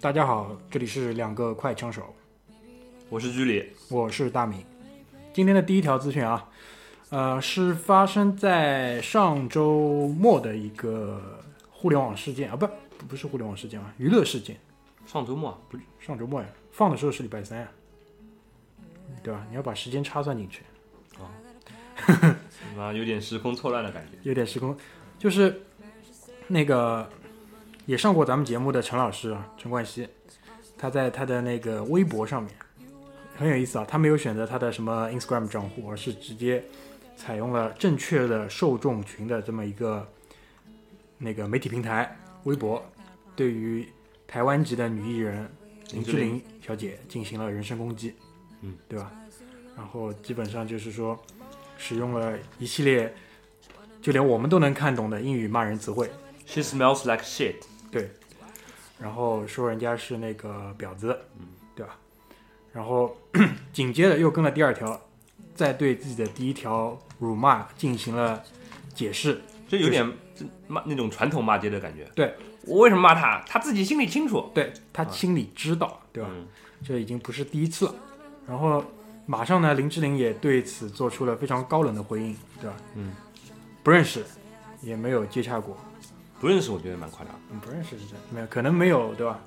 大家好，这里是两个快枪手，我是居里，我是大明。今天的第一条资讯啊，呃，是发生在上周末的一个互联网事件啊，不，不是互联网事件啊，娱乐事件。上周末？不是上周末呀，放的时候是礼拜三呀，对吧？你要把时间差算进去，啊，有点时空错乱的感觉。有点时空，就是那个也上过咱们节目的陈老师啊，陈冠希，他在他的那个微博上面很有意思啊，他没有选择他的什么 Instagram 账户，而是直接采用了正确的受众群的这么一个那个媒体平台微博，对于台湾籍的女艺人林志玲小姐进行了人身攻击，嗯，对吧？然后基本上就是说使用了一系列就连我们都能看懂的英语骂人词汇，She smells like shit。对，然后说人家是那个婊子，对吧？然后 紧接着又跟了第二条，再对自己的第一条辱骂进行了解释。这有点这骂那种传统骂街的感觉。对我为什么骂他？他自己心里清楚。对他心里知道，对吧？嗯这已经不是第一次了。然后马上呢，林志玲也对此做出了非常高冷的回应，对吧？嗯，不认识，也没有接洽过。不认识，我觉得蛮夸张。嗯，不认识是真的没有，可能没有，对吧？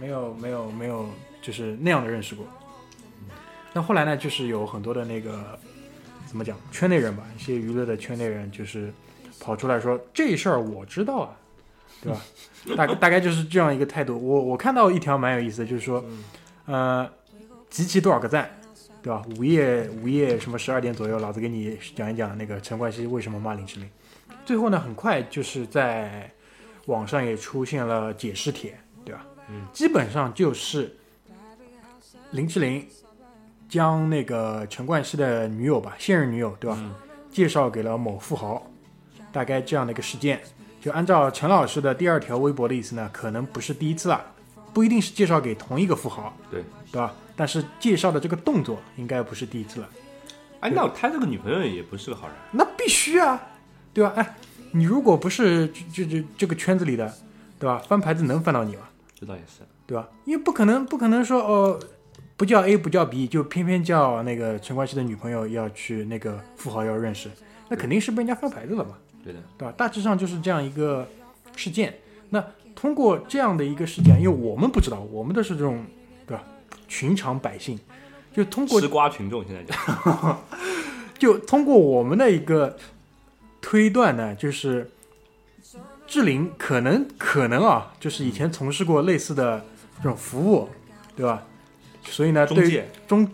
没有，没有，没有，就是那样的认识过。那后来呢，就是有很多的那个怎么讲，圈内人吧，一些娱乐的圈内人，就是跑出来说这事儿我知道啊，对吧？大大概就是这样一个态度。我我看到一条蛮有意思的，就是说，呃，集齐多少个赞，对吧？午夜午夜什么十二点左右，老子给你讲一讲那个陈冠希为什么骂林志玲。最后呢，很快就是在网上也出现了解释帖，对吧？嗯，基本上就是林志玲将那个陈冠希的女友吧，现任女友，对吧？嗯介绍给了某富豪，大概这样的一个事件。就按照陈老师的第二条微博的意思呢，可能不是第一次了，不一定是介绍给同一个富豪，对，对吧？但是介绍的这个动作应该不是第一次了。哎，那他这个女朋友也不是个好人。那必须啊，对吧？哎，你如果不是这这这这个圈子里的，对吧？翻牌子能翻到你吗？这倒也是。对吧？因为不可能，不可能说哦，不叫 A 不叫 B，就偏偏叫那个陈冠希的女朋友要去那个富豪要认识，那肯定是被人家翻牌子了嘛，对的。对吧？大致上就是这样一个事件。那通过这样的一个事件，因为我们不知道，我们都是这种对吧？寻常百姓，就通过吃瓜群众现在就。就通过我们的一个推断呢，就是志玲可能可能啊，就是以前从事过类似的这种服务，对吧？所以呢，对中介中，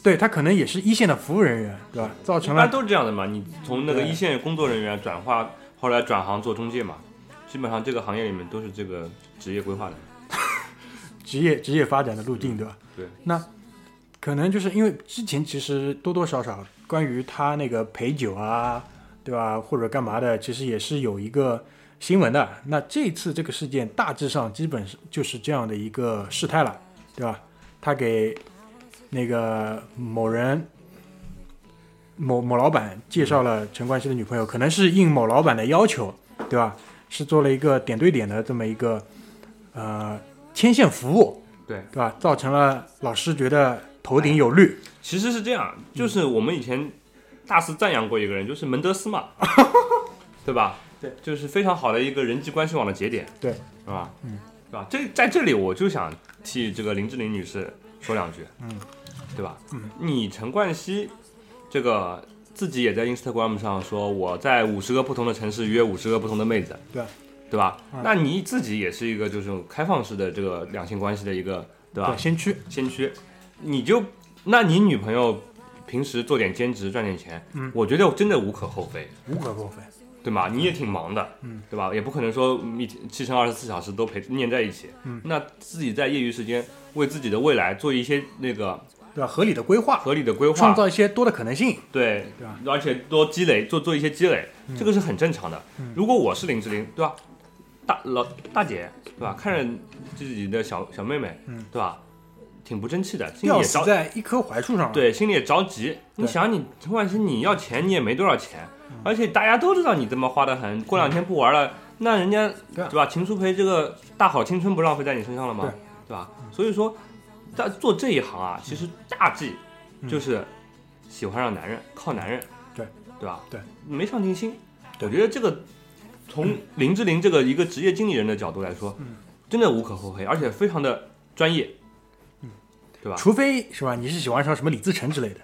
对他可能也是一线的服务人员，对吧？造一般成了都是这样的嘛。你从那个一线工作人员转化，后来转行做中介嘛，基本上这个行业里面都是这个职业规划的。职业职业发展的路径，对吧？对。那可能就是因为之前其实多多少少关于他那个陪酒啊，对吧，或者干嘛的，其实也是有一个新闻的。那这次这个事件大致上基本是就是这样的一个事态了，对吧？他给那个某人。某某老板介绍了陈冠希的女朋友，可能是应某老板的要求，对吧？是做了一个点对点的这么一个呃牵线服务，对对吧？造成了老师觉得头顶有绿，其实是这样，就是我们以前大肆赞扬过一个人，就是门德斯嘛，对吧？对，就是非常好的一个人际关系网的节点，对，是吧？嗯，对吧？这在这里我就想替这个林志玲女士说两句，嗯，对吧？嗯，你陈冠希这个自己也在 Instagram 上说，我在五十个不同的城市约五十个不同的妹子，对，对吧？嗯那你自己也是一个就是开放式的这个两性关系的一个，对吧？对，先驱，先驱，你就，那你女朋友平时做点兼职赚点钱，嗯我觉得真的无可厚非，无可厚非。对吗？你也挺忙的，嗯，对吧？也不可能说一天七乘二十四小时都陪念在一起，嗯，那自己在业余时间为自己的未来做一些那个对吧？合理的规划，合理的规划创，造一些多的可能性，对，对吧？而且多积累，做做一些积累，嗯这个是很正常的。嗯如果我是林志玲，对吧？大老大姐，对吧？看着自己的小小妹妹，嗯，对吧？挺不争气的，心里也着在一棵槐树上。对，心里也着急。你想，你陈冠希，你要钱你也没多少钱，嗯而且大家都知道你这么花的很，过两天不玩了，那人家对啊吧？秦舒培这个大好青春不浪费在你身上了吗？对对吧？所以说，在做这一行啊，其实大忌就是喜欢上男人，靠男人，对对吧？对，没上进心。我觉得这个从林志玲这个一个职业经理人的角度来说，嗯真的无可厚非，而且非常的专业，对吧？除非是吧？你是喜欢上什么李自成之类的，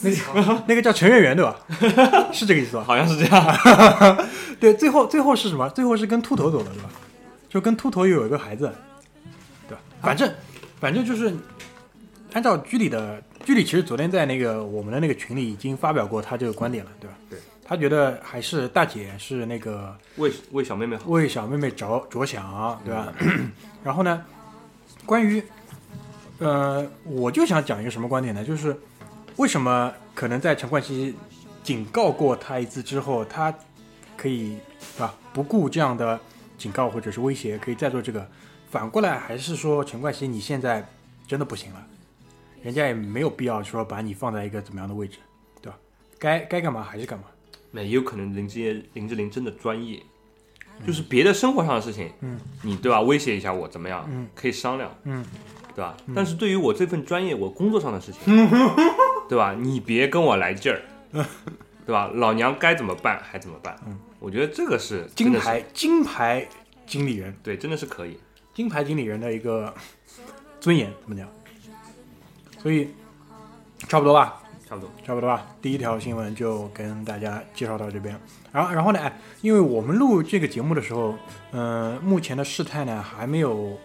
那个 那个叫陈圆圆对吧？是这个意思吧？好像是这样。对，最后最后是什么？最后是跟秃头走了，对吧？就跟秃头又有一个孩子，对吧？反正反正就是按照居里的居里，其实昨天在那个我们的那个群里已经发表过他这个观点了，对吧？对，他觉得还是大姐是那个为为小妹妹好，为小妹妹着着想，对吧？然后呢，关于呃，我就想讲一个什么观点呢？就是为什么可能在陈冠希警告过他一次之后，他可以啊不顾这样的警告或者是威胁，可以再做这个？反过来还是说陈冠希你现在真的不行了，人家也没有必要说把你放在一个怎么样的位置，对吧？该该干嘛还是干嘛。那也有可能林志林志玲真的专业，就是别的生活上的事情，嗯，你对吧？威胁一下我怎么样？嗯，可以商量，嗯，对吧？但是对于我这份专业，我工作上的事情，对吧？你别跟我来劲儿，对吧？老娘该怎么办还怎么办。嗯，我觉得这个是金牌金牌经理人。对，真的是可以。金牌经理人的一个尊严怎么讲？所以差不多吧，差不多。差不多吧。第一条新闻就跟大家介绍到这边。然后，然后呢？哎，因为我们录这个节目的时候，嗯、目前的事态呢还没有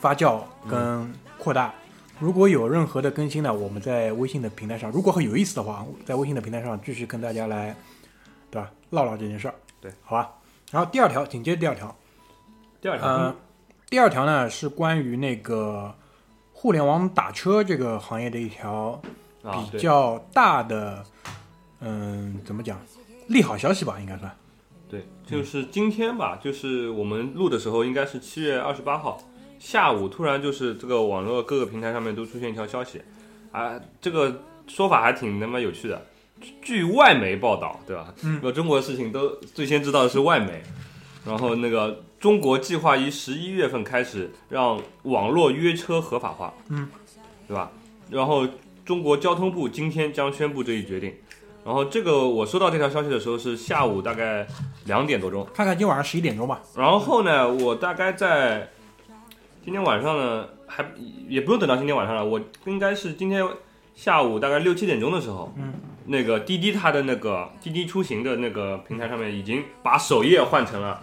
发酵跟扩大。如果有任何的更新呢，我们在微信的平台上，如果很有意思的话，在微信的平台上继续跟大家来，对吧？唠唠这件事儿。对，好吧。然后第二条，紧接着第二条，第二条，呃，第二条呢是关于那个互联网打车这个行业的一条比较大的，嗯、怎么讲，利好消息吧，应该算。对，就是今天吧，就是我们录的时候，应该是七月二十八号下午，突然就是这个网络各个平台上面都出现一条消息，啊，这个说法还挺他妈有趣的。据外媒报道，对吧？嗯，有中国的事情都最先知道的是外媒，然后那个中国计划于十一月份开始让网络约车合法化，嗯，对吧？然后中国交通部今天将宣布这一决定。然后这个我收到这条消息的时候是下午大概两点多钟，看看今晚上十一点钟吧。然后呢，我大概在今天晚上呢，还也不用等到今天晚上了，我应该是今天下午大概六七点钟的时候，嗯，那个滴滴它的那个滴滴出行的那个平台上面已经把首页换成了，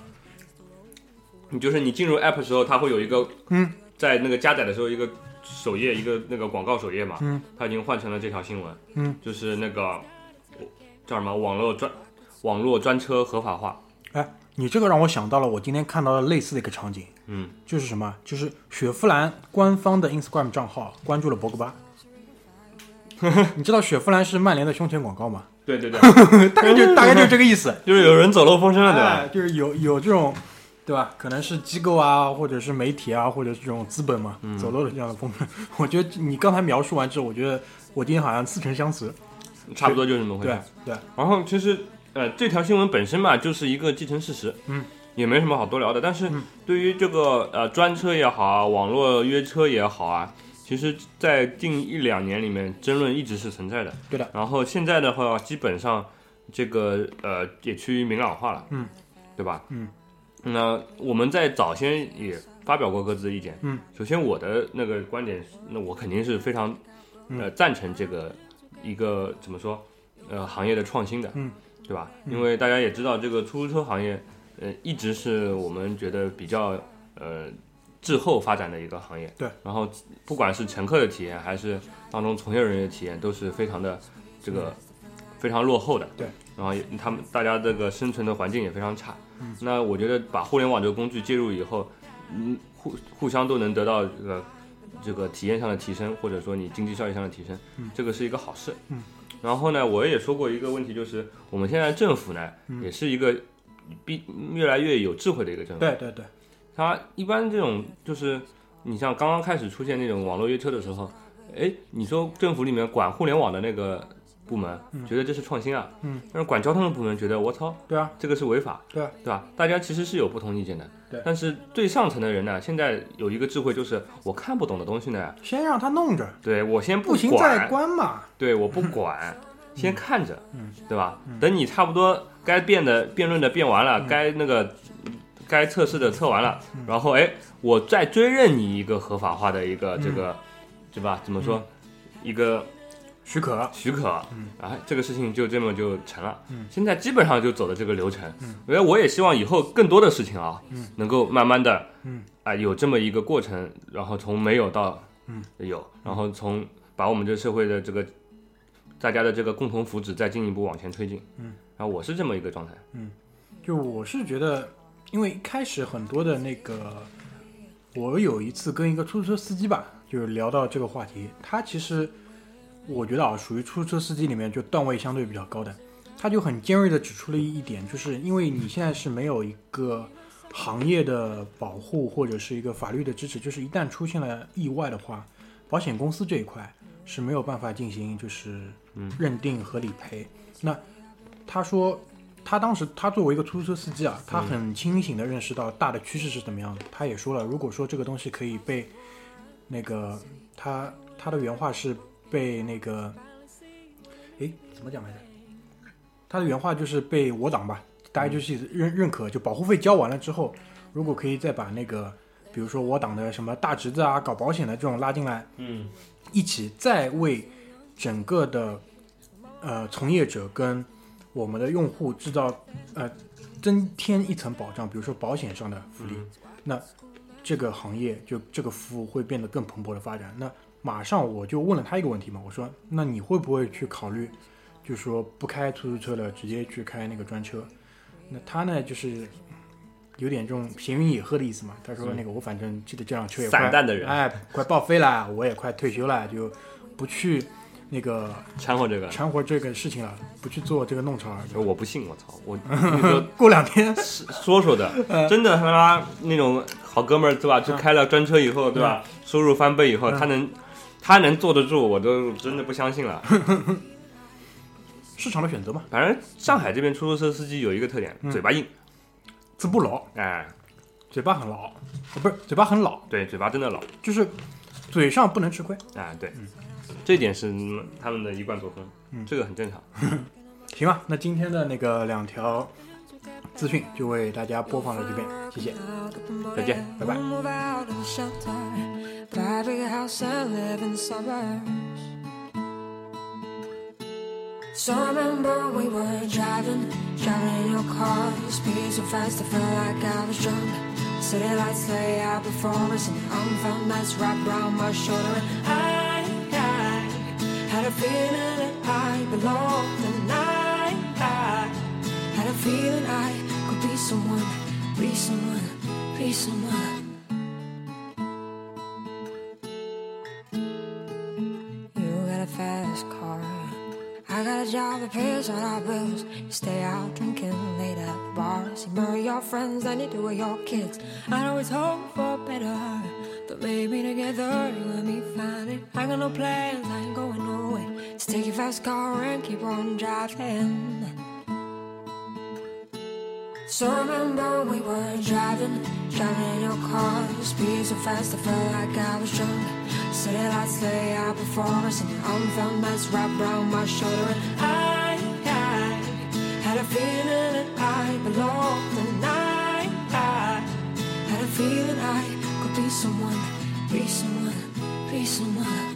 你就是你进入 app 的时候，它会有一个，嗯，在那个加载的时候一个首页一个那个广告首页嘛，嗯，它已经换成了这条新闻，嗯，就是那个叫什么网络专网络专车合法化，你这个让我想到了我今天看到的类似的一个场景，嗯，就是什么？就是雪佛兰官方的 Instagram 账号关注了博格巴。你知道雪佛兰是曼联的胸前广告吗？对对对，大概就大概就是这个意思。就是有人走漏风声了，对吧？哎就是有有这种，对吧？可能是机构啊，或者是媒体啊，或者是这种资本嘛，嗯走漏了这样的风声。我觉得你刚才描述完之后，我觉得我今天好像似曾相识。差不多就是这么回对事。对，然后其实呃，这条新闻本身嘛，就是一个既成事实，嗯，也没什么好多聊的。但是嗯对于这个呃专车也好啊，网络约车也好啊，其实在近一两年里面争论一直是存在的。对的。然后现在的话，基本上这个呃也趋于明朗化了，嗯，对吧？嗯。那我们在早先也发表过各自的意见。嗯。首先我的那个观点，那我肯定是非常呃赞成这个一个怎么说呃行业的创新的。嗯。对吧？因为大家也知道，这个出租车行业，呃，一直是我们觉得比较呃滞后发展的一个行业。对。然后不管是乘客的体验，还是当中从业人员的体验，都是非常的这个非常落后的。对。然后也他们大家这个生存的环境也非常差。嗯。那我觉得把互联网这个工具介入以后，嗯，互互相都能得到这个这个体验上的提升，或者说你经济效益上的提升，嗯这个是一个好事。嗯。然后呢，我也说过一个问题，就是我们现在政府呢，嗯也是一个比越来越有智慧的一个政府。对对对，它一般这种就是你像刚刚开始出现那种网络约车的时候，哎，你说政府里面管互联网的那个部门嗯。觉得这是创新啊，嗯，但是管交通的部门觉得我操，对啊，这个是违法，对啊，对吧？大家其实是有不同意见的，对。但是最上层的人呢，现在有一个智慧，就是我看不懂的东西呢，先让他弄着，对我先不行再管，关嘛。对，我不管，先看着，嗯。对吧？嗯。等你差不多该辩的辩论的辩完了，嗯。该那个该测试的测完了，嗯。然后哎，我再追认你一个合法化的一个这个，对吧？怎么说？一个许可，许可，嗯啊，这个事情就这么就成了。嗯现在基本上就走的这个流程。嗯因为我也希望以后更多的事情啊，嗯能够慢慢的，嗯啊，有这么一个过程，然后从没有到嗯有，然后从把我们这社会的这个大家的这个共同福祉再进一步往前推进。嗯，然后我是这么一个状态。嗯就我是觉得，因为一开始很多的那个，我有一次跟一个出租车司机吧，就是聊到这个话题，他其实我觉得啊，属于出租车司机里面就段位相对比较高的，他就很尖锐的指出了一点，就是因为你现在是没有一个行业的保护或者是一个法律的支持，就是一旦出现了意外的话，保险公司这一块是没有办法进行就是嗯认定和理赔。那他说，他当时他作为一个出租车司机啊，他很清醒的认识到大的趋势是怎么样的。他也说了，如果说这个东西可以被那个他他的原话是被那个，哎，怎么讲来着？他的原话就是被我党吧，大概就是认认可，就保护费交完了之后，如果可以再把那个，比如说我党的什么大侄子啊，搞保险的这种拉进来，嗯一起再为整个的呃从业者跟我们的用户制造呃增添一层保障，比如说保险上的福利，嗯那这个行业就这个服务会变得更蓬勃的发展。那马上我就问了他一个问题嘛，我说那你会不会去考虑，就是说不开出租车了，直接去开那个专车？那他呢就是。有点这种闲云野鹤的意思嘛？他说：“那个我反正记得这辆车也快散弹的人哎，快报废了，我也快退休了，就不去那个掺和这个，掺和这个事情了，不去做这个弄潮儿。我不信，我操，我 过两天，说说的，真的他妈那种好哥们儿对吧？就开了专车以后对吧？收入翻倍以后，嗯他能他能坐得住，我都真的不相信了。市场的选择嘛，反正上海这边出租车司机有一个特点，嗯。嘴巴硬，字不牢，哎，嘴巴很牢，呃不是嘴巴很老，对，嘴巴真的老，就是嘴上不能吃亏。哎，对，这一点是他们的一贯作风，嗯。这个很正常。行吧，那今天的那个两条资讯就为大家播放到这边，谢谢。再见，拜拜 Big house and live in the suburbs. So I remember we were driving, driving in your car. You speed so fast, I felt like I was drunk. City lights lay out before us, and unfound nights wrapped around my shoulder. And I, I had a feeling that I belonged, and I, I had a feeling I could be someone, be someone, be someone. A job that pays all our bills. You stay out drinking late at the bars. You marry your friends than you do with your kids. I it's home for better, but maybe together you and me find it. I got no plans, I ain't going nowhere. Just take your fast car and keep on driving. So remember we were driving, driving in your car. Speed so fast, I felt like I was drunk. City lights lay out before us, and unfound nights wrapped around my shoulder. And I, I had a feeling that I belonged, and I, I had a feeling I could be someone, be someone, be someone.